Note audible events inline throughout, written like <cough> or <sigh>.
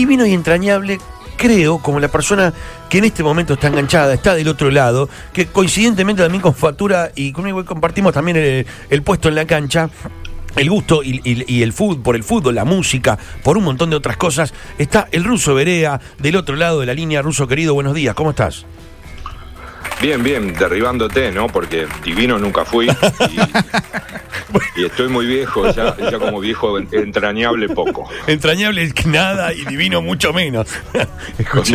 divino y entrañable, creo, como la persona que en este momento está enganchada, está del otro lado, que coincidentemente también con Factura y conmigo compartimos también el, puesto en la cancha. El gusto y, y- y el fútbol, por el fútbol, la música, por un montón de otras cosas. Está el ruso Berea del otro lado de la línea. Ruso querido, buenos días, ¿cómo estás? Bien, bien, derribándote, ¿no? Porque divino nunca fui. Y, y estoy muy viejo, ya, ya como viejo entrañable poco. Entrañable nada y divino mucho menos. <laughs>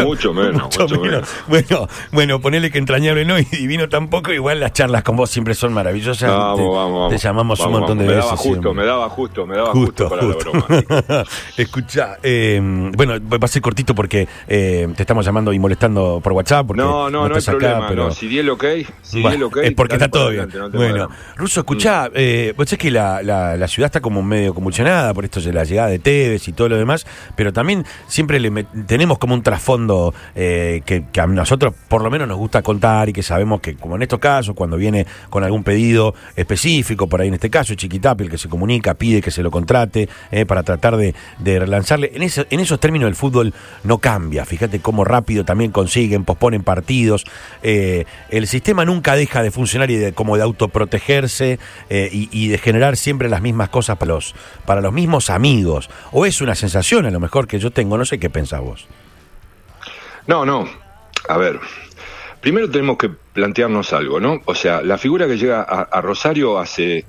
Mucho menos, mucho menos. Bueno, bueno, ponele que entrañable no y divino tampoco. Igual las charlas con vos siempre son maravillosas. Vamos, te, vamos, vamos. te llamamos un montón de me veces. Daba justo, siempre. me daba justo, me daba justo, para la broma. <laughs> Escucha, eh, bueno, va a ser cortito porque eh, te estamos llamando y molestando por WhatsApp. Porque No, no, no hay estás acá, problema. pero- no, si di el ok, si di Bueno, el ok. es porque está todo bien. no bueno. Ruso, escuchá, eh, vos sabés que la, la- la ciudad está como medio convulsionada por esto de la llegada de Tevez y todo lo demás, pero también siempre le tenemos como un trasfondo eh, que, que a nosotros por lo menos nos gusta contar y que sabemos que, como en estos casos, cuando viene con algún pedido específico, por ahí en este caso, Chiquitapi, el que se comunica, pide que se lo contrate eh, para tratar de, de relanzarle. En, ese- en esos términos el fútbol no cambia, fíjate cómo rápido también consiguen, posponen partidos. Eh, el sistema nunca deja de funcionar y de, como de autoprotegerse eh, y, y de generar siempre las mismas cosas para los, para los mismos amigos. O es una sensación a lo mejor que yo tengo, no sé qué pensás vos. No, no. A ver. Primero tenemos que plantearnos algo, ¿no? O sea, la figura que llega a, a Rosario hace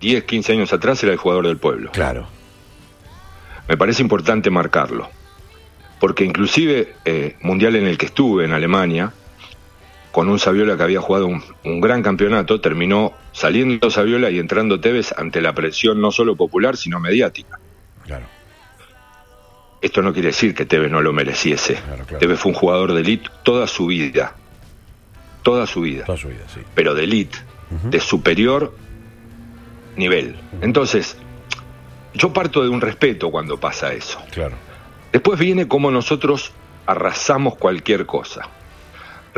10, 15 años atrás era el jugador del pueblo. Claro. Me parece importante marcarlo. Porque inclusive eh, mundial en el que estuve en Alemania, con un Saviola que había jugado un, un gran campeonato, terminó saliendo Saviola y entrando Tevez ante la presión no solo popular, sino mediática. Claro. Esto no quiere decir que Tevez no lo mereciese. Claro, claro. Tevez fue un jugador de elite toda su vida. Toda su vida. Toda su vida, sí. Pero de elite. De superior nivel. Entonces, yo parto de un respeto cuando pasa eso. Claro. Después viene cómo nosotros arrasamos cualquier cosa.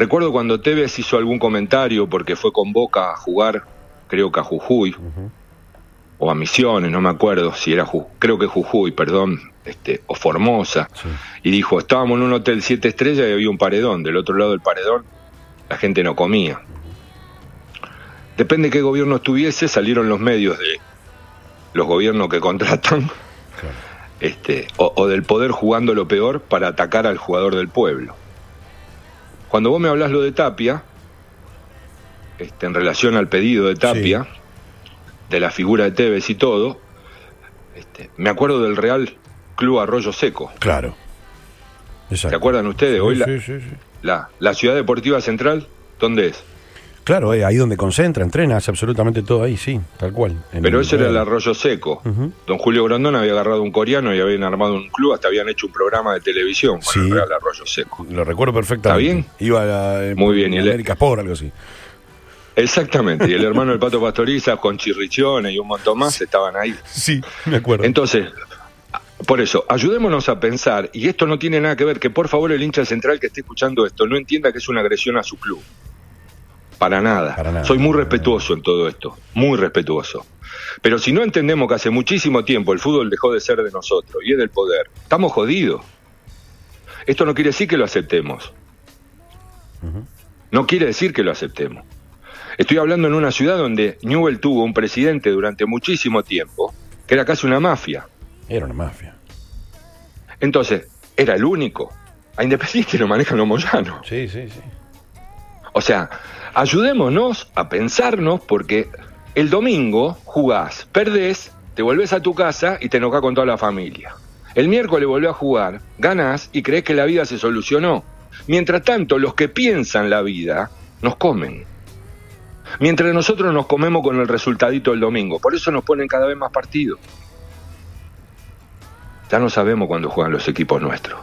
Recuerdo cuando Tevez hizo algún comentario porque fue con Boca a jugar, creo que a Jujuy, o a Misiones, no me acuerdo si era Ju- creo que Jujuy, perdón, este, o Formosa, Sí. y dijo, estábamos en un hotel siete estrellas y había un paredón, del otro lado del paredón la gente no comía. Depende qué gobierno estuviese, salieron los medios de los gobiernos que contratan Claro. este, o, o del poder jugando lo peor para atacar al jugador del pueblo. Cuando vos me hablas lo de Tapia, este, en relación al pedido de Tapia, de la figura de Tevez y todo, este, me acuerdo del Real Club Arroyo Seco. Claro. ¿Se acuerdan ustedes? Hoy sí. la, la ciudad deportiva central, ¿dónde es? Claro, eh, ahí donde concentra, entrena, hace absolutamente todo ahí, sí, tal cual. Pero el ese era el. Arroyo Seco. Don Julio Grondón había agarrado un coreano y habían armado un club, hasta habían hecho un programa de televisión con Sí. el Real Arroyo Seco. Lo recuerdo perfectamente. ¿Está bien? Iba a la, eh, Muy bien, y el- América Sport, algo así. Exactamente, y el <laughs> hermano del Pato Pastoriza con Chirrichones y un montón más estaban ahí. Sí, me acuerdo. Entonces, por eso, ayudémonos a pensar, y esto no tiene nada que ver, que por favor el hincha central que esté escuchando esto no entienda que es una agresión a su club. Para nada. Para nada. Soy muy respetuoso en todo esto, muy respetuoso. Pero si no entendemos que hace muchísimo tiempo el fútbol dejó de ser de nosotros y es del poder, estamos jodidos. Esto no quiere decir que lo aceptemos. No quiere decir que lo aceptemos. Estoy hablando en una ciudad donde Newell tuvo un presidente durante muchísimo tiempo, que era casi una mafia. Era una mafia. Entonces, era el único. A Independiente lo manejan los moyanos. Sí, sí, sí. O sea, ayudémonos a pensarnos porque el domingo jugás, perdés, te volvés a tu casa y te enojás con toda la familia. El miércoles volvés a jugar, ganás y crees que la vida se solucionó. Mientras tanto, los que piensan la vida nos comen. Mientras nosotros nos comemos con el resultadito del domingo. Por eso nos ponen cada vez más partidos. Ya no sabemos cuándo juegan los equipos nuestros.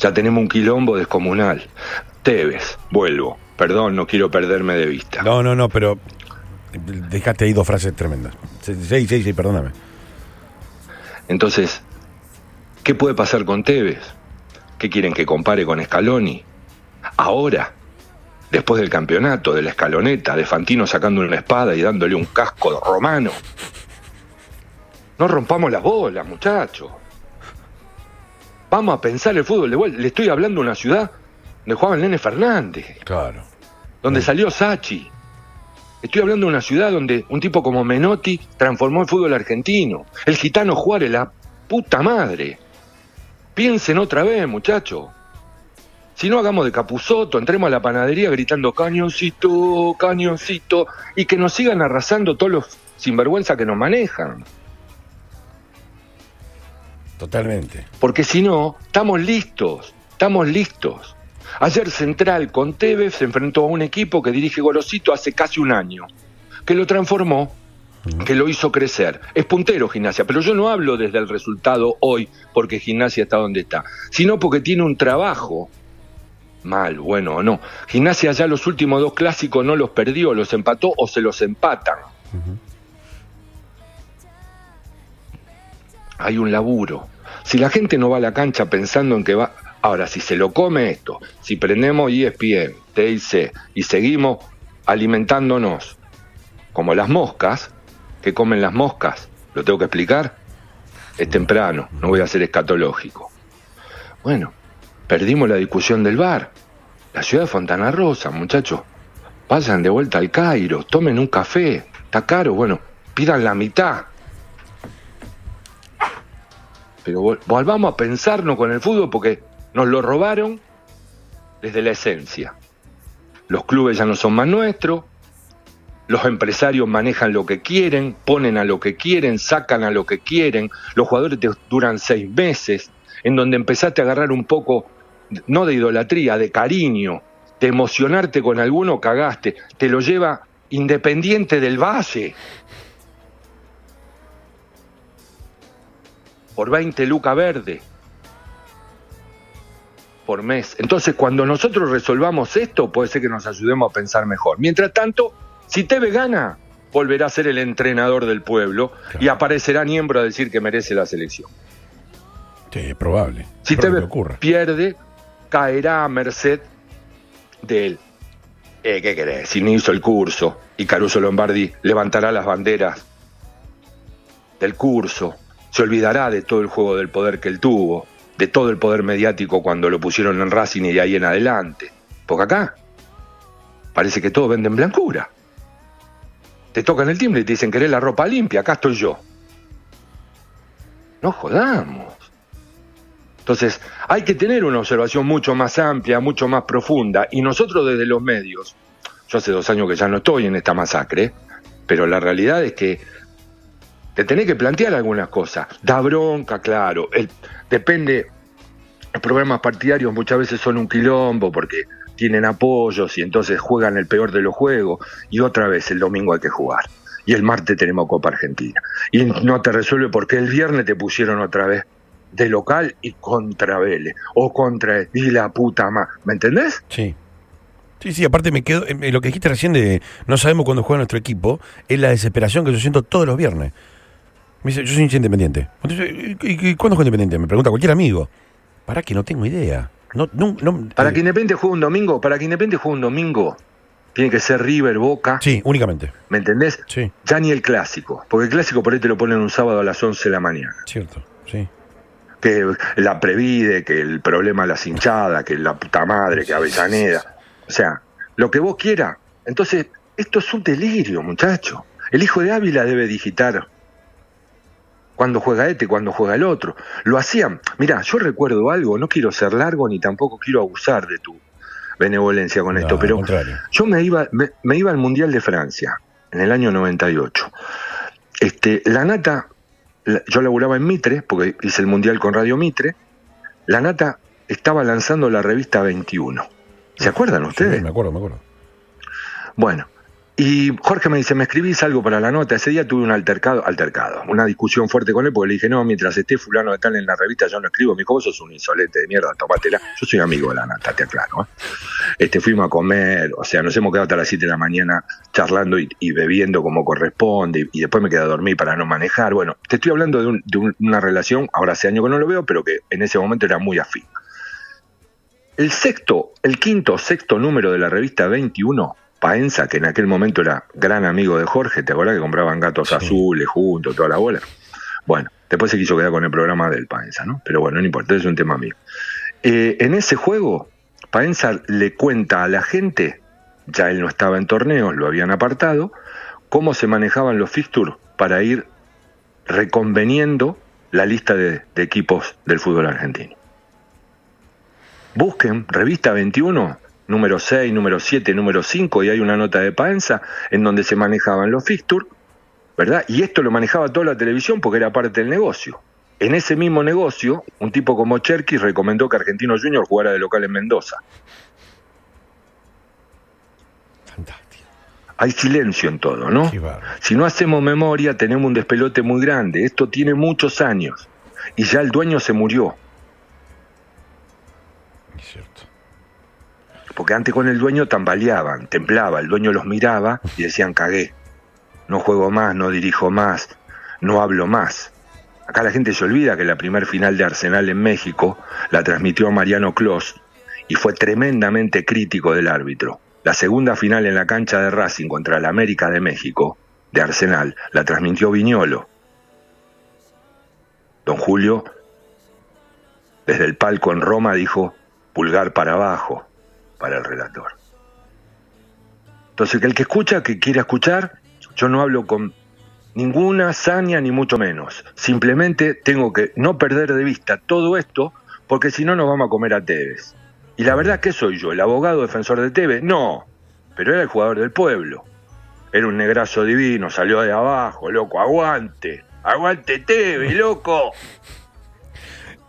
Ya tenemos un quilombo descomunal. Tevez, vuelvo. Perdón, no quiero perderme de vista. No, no, no, pero dejaste ahí dos frases tremendas. Sí, sí, sí, sí, perdóname. Entonces, ¿qué puede pasar con Tevez? ¿Qué quieren que compare con Scaloni? Ahora, después del campeonato, de la escaloneta, de Fantino sacando una espada y dándole un casco romano. No rompamos las bolas, muchachos. Vamos a pensar el fútbol de vuelta. Le estoy hablando de una ciudad donde jugaba el Nene Fernández, Claro. donde salió Sachi. Estoy hablando de una ciudad donde un tipo como Menotti transformó el fútbol argentino. El gitano Juárez, la puta madre. Piensen otra vez, muchachos. Si no hagamos de Capuzoto, entremos a la panadería gritando cañoncito, cañoncito, y que nos sigan arrasando todos los sinvergüenza que nos manejan. Totalmente. Porque si no, estamos listos, estamos listos. Ayer Central con Tevez se enfrentó a un equipo que dirige Gorosito hace casi un año, que lo transformó, que lo hizo crecer. Es puntero gimnasia, pero yo no hablo desde el resultado hoy porque gimnasia está donde está, sino porque tiene un trabajo mal, bueno o no. Gimnasia ya los últimos dos clásicos no los perdió, los empató o se los empatan. Hay un laburo. Si la gente no va a la cancha pensando en que va... Ahora, si se lo come esto, si prendemos ESPN, TIC y seguimos alimentándonos como las moscas, que comen las moscas, ¿lo tengo que explicar? Es temprano, no voy a ser escatológico. Bueno, perdimos la discusión del bar. La ciudad de Fontana Rosa, muchachos. Vayan de vuelta al Cairo, tomen un café. Está caro, bueno, pidan la mitad. Pero vol- volvamos a pensarnos con el fútbol porque nos lo robaron desde la esencia. Los clubes ya no son más nuestros, los empresarios manejan lo que quieren, ponen a lo que quieren, sacan a lo que quieren, los jugadores te duran seis meses, en donde empezaste a agarrar un poco, no de idolatría, de cariño, de emocionarte con alguno, cagaste, te lo lleva Independiente del Valle. Por 20 lucas verde. Por mes. Entonces, cuando nosotros resolvamos esto, puede ser que nos ayudemos a pensar mejor. Mientras tanto, si Teve gana, volverá a ser el entrenador del pueblo y aparecerá Niembro a decir que merece la selección. Sí, es probable. Si Probable ocurra. pierde, caerá a merced de él. Eh, ¿Qué querés? Si no hizo el curso y Caruso Lombardi levantará las banderas del curso, se olvidará de todo el juego del poder que él tuvo, de todo el poder mediático cuando lo pusieron en Racing y de ahí en adelante. Porque acá parece que todos venden blancura. Te tocan el timbre y te dicen, ¿querés la ropa limpia? Acá estoy yo. No jodamos. Entonces, hay que tener una observación mucho más amplia, mucho más profunda, y nosotros desde los medios, yo hace dos años que ya no estoy en esta masacre, pero la realidad es que te tenés que plantear algunas cosas. Da bronca, claro, el- depende, los programas partidarios muchas veces son un quilombo porque tienen apoyos y entonces juegan el peor de los juegos, y otra vez el domingo hay que jugar. Y el martes tenemos Copa Argentina. Y no te resuelve porque el viernes te pusieron otra vez de local y contra Vélez. O contra y la puta más. ¿Me entendés? Sí. Sí, sí, aparte me quedo. eh, lo que dijiste recién de no sabemos cuándo juega nuestro equipo es la desesperación que yo siento todos los viernes. Me dice, yo soy hincha independiente. Entonces, ¿y, y- y cuándo juega independiente? Me pregunta cualquier amigo. Para que no tengo idea. No, no, no, Para eh, que Independiente juegue un domingo, para que Independiente juegue un domingo, tiene que ser River, Boca. Sí, únicamente. ¿Me entendés? Sí, Ya ni el clásico. Porque el clásico por ahí te lo ponen un sábado a las 11 de la mañana. cierto. Sí. que la previde, que el problema de las hinchadas, que la puta madre, que Avellaneda. O sea, lo que vos quieras. Entonces, esto es un delirio, muchacho. El hijo de Ávila debe digitar cuando juega este, cuando juega el otro. Lo hacían. Mira, yo recuerdo algo, no quiero ser largo ni tampoco quiero abusar de tu benevolencia con No, esto, pero yo me iba, me, me iba al Mundial de Francia en el año 98. Este, la nata, yo laburaba en Mitre, porque hice el Mundial con Radio Mitre. La nata estaba lanzando la revista 21. ¿Se acuerdan ustedes? Sí, me acuerdo, me acuerdo. Bueno, y Jorge me dice, ¿me escribís algo para la nota? Ese día tuve un altercado, altercado, una discusión fuerte con él, porque le dije, no, mientras esté fulano de tal en la revista, yo no escribo. Me dijo, vos sos un insolente de mierda, tomátela. Yo soy amigo de la nata, te aclaro. ¿eh? Este, fuimos a comer, o sea, nos hemos quedado hasta las 7 de la mañana charlando y, bebiendo como corresponde, y, y después me quedé a dormir para no manejar. Bueno, te estoy hablando de, un- de un- una relación, ahora hace años que no lo veo, pero que en ese momento era muy afín. El sexto, el quinto sexto número de la revista 21, Paenza, que en aquel momento era gran amigo de Jorge, ¿te acordás que compraban gatos Sí. azules juntos, toda la bola? Bueno, Después se quiso quedar con el programa del Paenza, ¿no? Pero bueno, no importa, es un tema mío. Eh, en ese juego, Paenza le cuenta a la gente, ya él no estaba en torneos, lo habían apartado, cómo se manejaban los fixtures para ir reconveniendo la lista de, de equipos del fútbol argentino. Busquen revista 21, número 6, número 7, número 5, y hay una nota de Paenza en donde se manejaban los fixtures, ¿verdad? Y esto lo manejaba toda la televisión porque era parte del negocio. En ese mismo negocio, un tipo como Cherky recomendó que Argentino Junior jugara de local en Mendoza. Fantástico. Hay silencio en todo, ¿no? Si no hacemos memoria, tenemos un despelote muy grande. Esto tiene muchos años. Y ya el dueño se murió. Es cierto. Porque antes con el dueño tambaleaban, temblaba, el dueño los miraba y decían cagué. No juego más, no dirijo más, no hablo más. Acá la gente se olvida que la primer final de Arsenal en México la transmitió Mariano Clos y fue tremendamente crítico del árbitro. La segunda final en la cancha de Racing contra el América de México, de Arsenal, la transmitió Viñolo. Don Julio, desde el palco en Roma, dijo pulgar para abajo para el relator. Entonces, que el que escucha, que quiera escuchar, yo no hablo con ninguna saña ni mucho menos. Simplemente tengo que no perder de vista todo esto, porque si no nos vamos a comer a Tevez. Y la verdad, ¿qué soy yo? ¿El abogado defensor de Tevez? No, pero era el jugador del pueblo. Era un negrazo divino, salió de abajo, loco, aguante. Aguante Tevez, loco.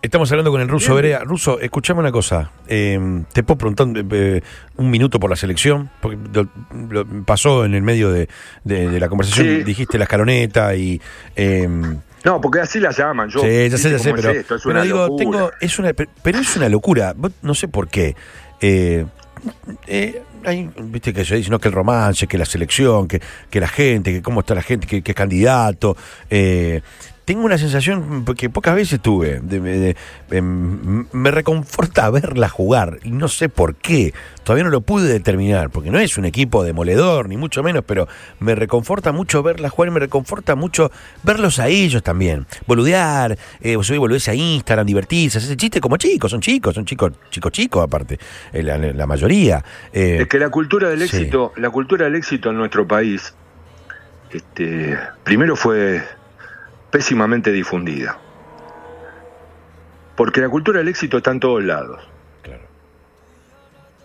Estamos hablando con el ruso Berea. Ruso, escuchame una cosa. Eh, te puedo preguntar eh, un minuto por la selección, porque lo- lo- pasó en el medio de, de- de la conversación. Sí. Dijiste la escaloneta y. eh, No, porque así la llaman. Yo, sí, ya sé, ¿viste ya sé, es pero, esto? Es pero una digo, locura. tengo, es una, pe- pero es una locura. No sé por qué. Eh, eh, hay, viste que se dice, no, que el romance, que la selección, que, que la gente, que cómo está la gente, que, que es candidato. Tengo una sensación que pocas veces tuve. De, de- de- me reconforta verla jugar y no sé por qué. Todavía no lo pude determinar, porque no es un equipo demoledor, ni mucho menos, pero me reconforta mucho verla jugar y me reconforta mucho verlos a ellos también. Boludear, eh, subir boludez a Instagram, divertirse, hacer chiste como chicos, son chicos, son chicos, chicos, chicos aparte, eh, la, la mayoría. Eh, Es que la cultura del Sí. éxito, la cultura del éxito en nuestro país, este, primero fue pésimamente difundida. Porque la cultura del éxito está en todos lados. claro.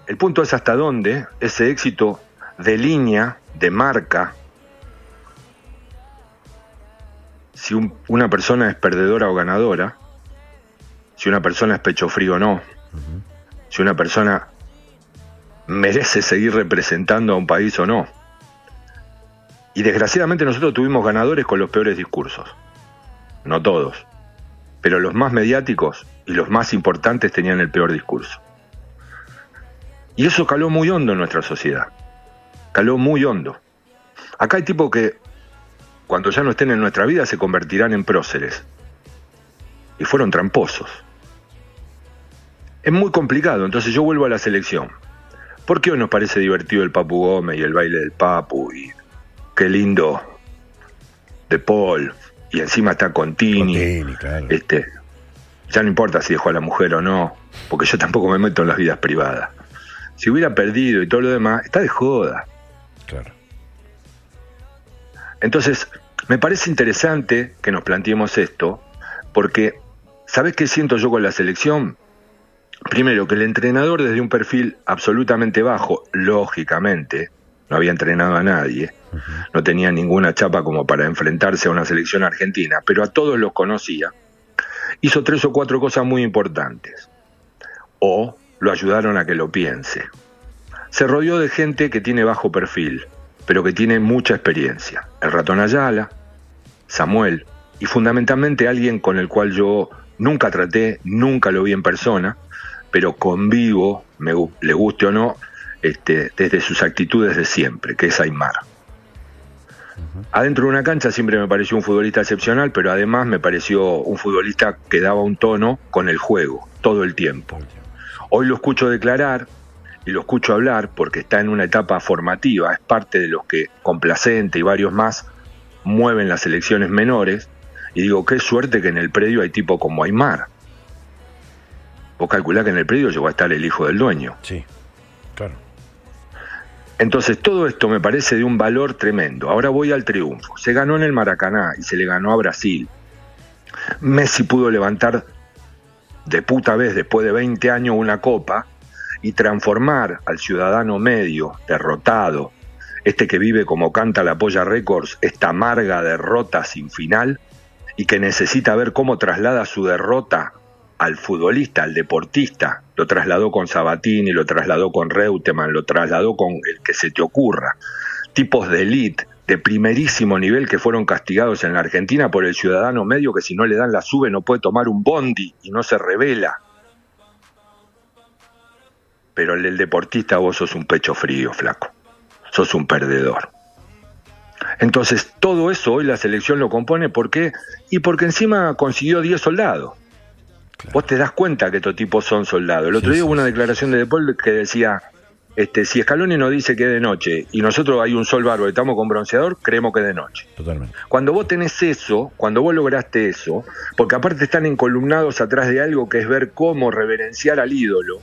El punto es hasta dónde ese éxito de línea, de marca, si un- una persona es perdedora o ganadora, si una persona es pecho frío o no, si una persona merece seguir representando a un país o no. Y desgraciadamente nosotros tuvimos ganadores con los peores discursos. No todos. Pero los más mediáticos y los más importantes tenían el peor discurso. Y eso caló muy hondo en nuestra sociedad. Caló muy hondo. Acá hay tipos que, cuando ya no estén en nuestra vida, se convertirán en próceres. Y fueron tramposos. Es muy complicado, entonces yo vuelvo a la selección. ¿Por qué hoy nos parece divertido el Papu Gómez y el baile del Papu? Y qué lindo de Paul. Y encima está Contini. Contini, claro. Este, ya no importa si dejó a la mujer o no, porque yo tampoco me meto en las vidas privadas. Si hubiera perdido y todo lo demás, está de joda. claro. Entonces, me parece interesante que nos planteemos esto, porque, ¿sabes qué siento yo con la selección? Primero, que el entrenador desde un perfil absolutamente bajo, lógicamente, no había entrenado a nadie, no tenía ninguna chapa como para enfrentarse a una selección argentina, pero a todos los conocía, hizo tres o cuatro cosas muy importantes. O lo ayudaron a que lo piense. Se rodeó de gente que tiene bajo perfil, pero que tiene mucha experiencia. El ratón Ayala, Samuel, y fundamentalmente alguien con el cual yo nunca traté, nunca lo vi en persona, pero convivo, me, le guste o no, este, desde sus actitudes de siempre, que es Aymar. Adentro de una cancha siempre me pareció un futbolista excepcional, pero además me pareció un futbolista que daba un tono con el juego, todo el tiempo. Hoy lo escucho declarar y lo escucho hablar porque está en una etapa formativa, es parte de los que Complacente y varios más mueven las selecciones menores Y digo, qué suerte que en el predio hay tipo como Aymar. Vos calculás que en el predio llegó a estar el hijo del dueño. Sí. Entonces todo esto me parece de un valor tremendo. Ahora voy al triunfo. Se ganó en el Maracaná y se le ganó a Brasil. Messi pudo levantar de puta vez después de 20 años una copa y transformar al ciudadano medio, derrotado, este que vive como canta la Polla Records, esta amarga derrota sin final y que necesita ver cómo traslada su derrota al futbolista, al deportista, lo trasladó con Sabatini, lo trasladó con Reutemann, lo trasladó con el que se te ocurra. Tipos de elite, de primerísimo nivel que fueron castigados en la Argentina por el ciudadano medio que si no le dan la sube no puede tomar un bondi y no se revela. Pero el deportista vos sos un pecho frío, flaco. Sos un perdedor. Entonces, todo eso hoy la selección lo compone, ¿por qué? Y porque encima consiguió 10 soldados. Vos te das cuenta que estos tipos son soldados. El otro día hubo una declaración de Depol que decía, este, si Scaloni nos dice que es de noche y nosotros hay un sol bárbaro y estamos con bronceador, creemos que es de noche. Totalmente. Cuando vos tenés eso, cuando vos lograste eso, porque aparte están encolumnados atrás de algo que es ver cómo reverenciar al ídolo,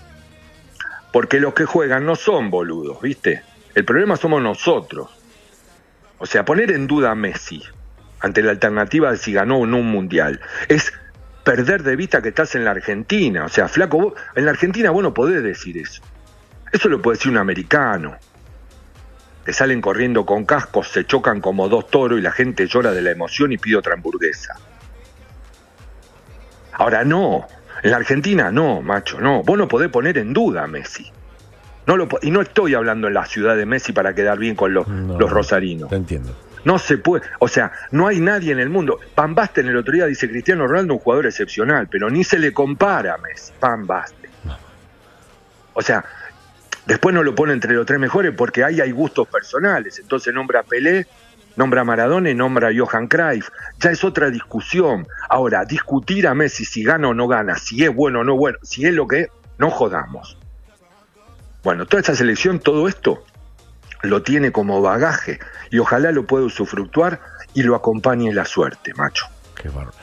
porque los que juegan no son boludos, ¿viste? El problema somos nosotros. O sea, poner en duda a Messi ante la alternativa de si ganó o no un mundial es perder de vista que estás en la Argentina. O sea, flaco, vos, en la Argentina vos no podés decir eso. Eso lo puede decir un americano. Que salen corriendo con cascos, se chocan como dos toros y la gente llora de la emoción y pide otra hamburguesa. Ahora no, en la Argentina no, macho, no. Vos no podés poner en duda a Messi. No lo, y no estoy hablando en la ciudad de Messi para quedar bien con los, No, los rosarinos. Te entiendo. No se puede, o sea, no hay nadie en el mundo. Van Basten el otro día dice Cristiano Ronaldo un jugador excepcional, pero ni se le compara a Messi, Van Basten. O sea, después no lo pone entre los tres mejores porque ahí hay gustos personales. Entonces nombra a Pelé, nombra a Maradona y nombra a Johan Cruyff. Ya es otra discusión. Ahora, discutir a Messi si gana o no gana, si es bueno o no bueno, si es lo que es, no jodamos. Bueno, toda esta selección, todo esto, lo tiene como bagaje y ojalá lo pueda usufructuar y lo acompañe la suerte, macho. Qué bárbaro.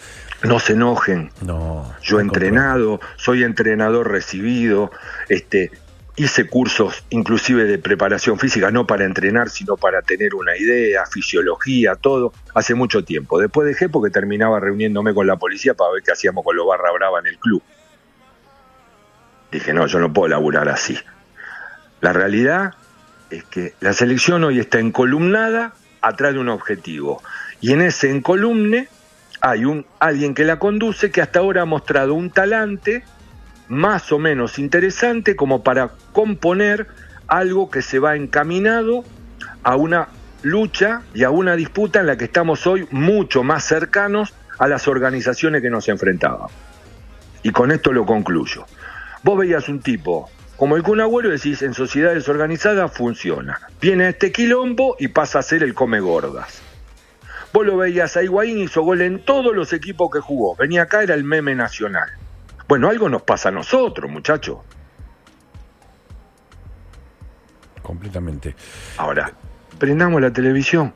No se enojen. No. Yo he entrenado, soy entrenador recibido, este, hice cursos inclusive de preparación física, no para entrenar, sino para tener una idea, fisiología, todo, hace mucho tiempo. Después dejé porque terminaba reuniéndome con la policía para ver qué hacíamos con los barra brava en el club. Dije, no, yo no puedo laburar así. La realidad es que la selección hoy está encolumnada atrás de un objetivo. Y en ese encolumne hay un, alguien que la conduce que hasta ahora ha mostrado un talante más o menos interesante como para componer algo que se va encaminado a una lucha y a una disputa en la que estamos hoy mucho más cercanos a las organizaciones que nos enfrentábamos. Y con esto lo concluyo. Vos veías un tipo como el Kun Agüero decís, en sociedades organizadas funciona. Viene a este quilombo y pasa a ser el come gordas. Vos lo veías a Higuaín, hizo gol en todos los equipos que jugó. Venía acá, era el meme nacional. Bueno, algo nos pasa a nosotros, muchachos. Completamente. Ahora, prendamos la televisión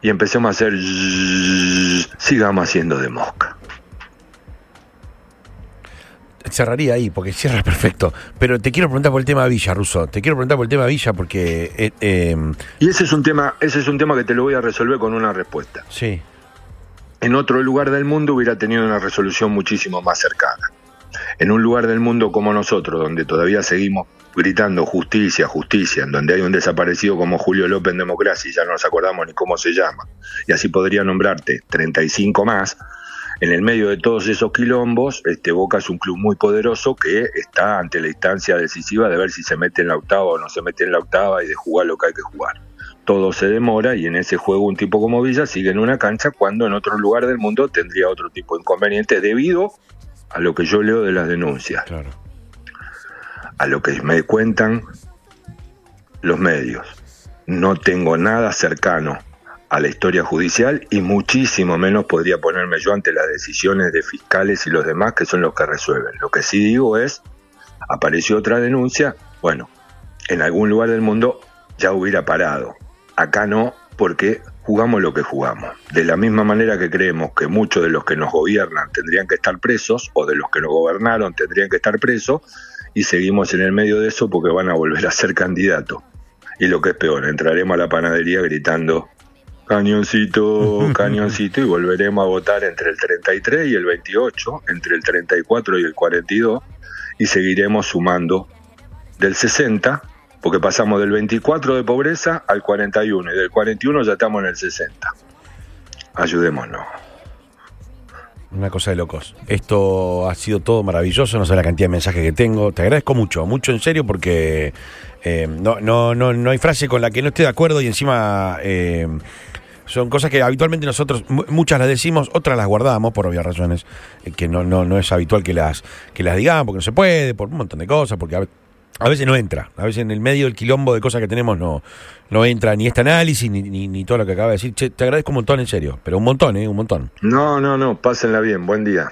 y empecemos a hacer... sigamos haciendo de mosca. Cerraría ahí, porque cierra <laughs> perfecto. Pero te quiero preguntar por el tema Villa, Russo. Te quiero preguntar por el tema Villa, porque. eh, eh, Y ese es un tema, ese es un tema que te lo voy a resolver con una respuesta. sí, En otro lugar del mundo hubiera tenido una resolución muchísimo más cercana. En un lugar del mundo como nosotros, donde todavía seguimos gritando justicia, justicia, en donde hay un desaparecido como Julio López en democracia y ya no nos acordamos ni cómo se llama, y así podría nombrarte 35 más, en el medio de todos esos quilombos, este Boca es un club muy poderoso que está ante la instancia decisiva de ver si se mete en la octava o no se mete en la octava y de jugar lo que hay que jugar. Todo se demora y en ese juego un tipo como Villa sigue en una cancha cuando en otro lugar del mundo tendría otro tipo de inconveniente debido a lo que yo leo de las denuncias, claro. a lo que me cuentan los medios. No tengo nada cercano a la historia judicial y muchísimo menos podría ponerme yo ante las decisiones de fiscales y los demás que son los que resuelven. Lo que sí digo es, apareció otra denuncia, bueno, en algún lugar del mundo ya hubiera parado. Acá no, porque jugamos lo que jugamos. De la misma manera que creemos que muchos de los que nos gobiernan tendrían que estar presos, o de los que nos gobernaron tendrían que estar presos, y seguimos en el medio de eso porque van a volver a ser <laughs> candidatos. Y lo que es peor, entraremos a la panadería gritando cañoncito, <laughs> cañoncito, y volveremos a votar entre el 33 y el 28, entre el 34 y el 42, y seguiremos sumando del 60 porque pasamos del 24 de pobreza al 41 y del 41 ya estamos en el 60. Ayudémonos. Una cosa de locos. Esto ha sido todo maravilloso, no sé la cantidad de mensajes que tengo. Te agradezco mucho, mucho en serio, porque eh, no, no, no, no hay frase con la que no esté de acuerdo y encima eh, son cosas que habitualmente nosotros, muchas las decimos, otras las guardamos por obvias razones, eh, que no, no, no es habitual que las, que las digamos, porque no se puede, por un montón de cosas, porque a a veces no entra, a veces en el medio del quilombo de cosas que tenemos no, no entra ni este análisis ni, ni, todo lo que acaba de decir. te agradezco un montón, en serio, pero un montón, ¿eh? Un montón. No, no, no, pásenla bien, buen día.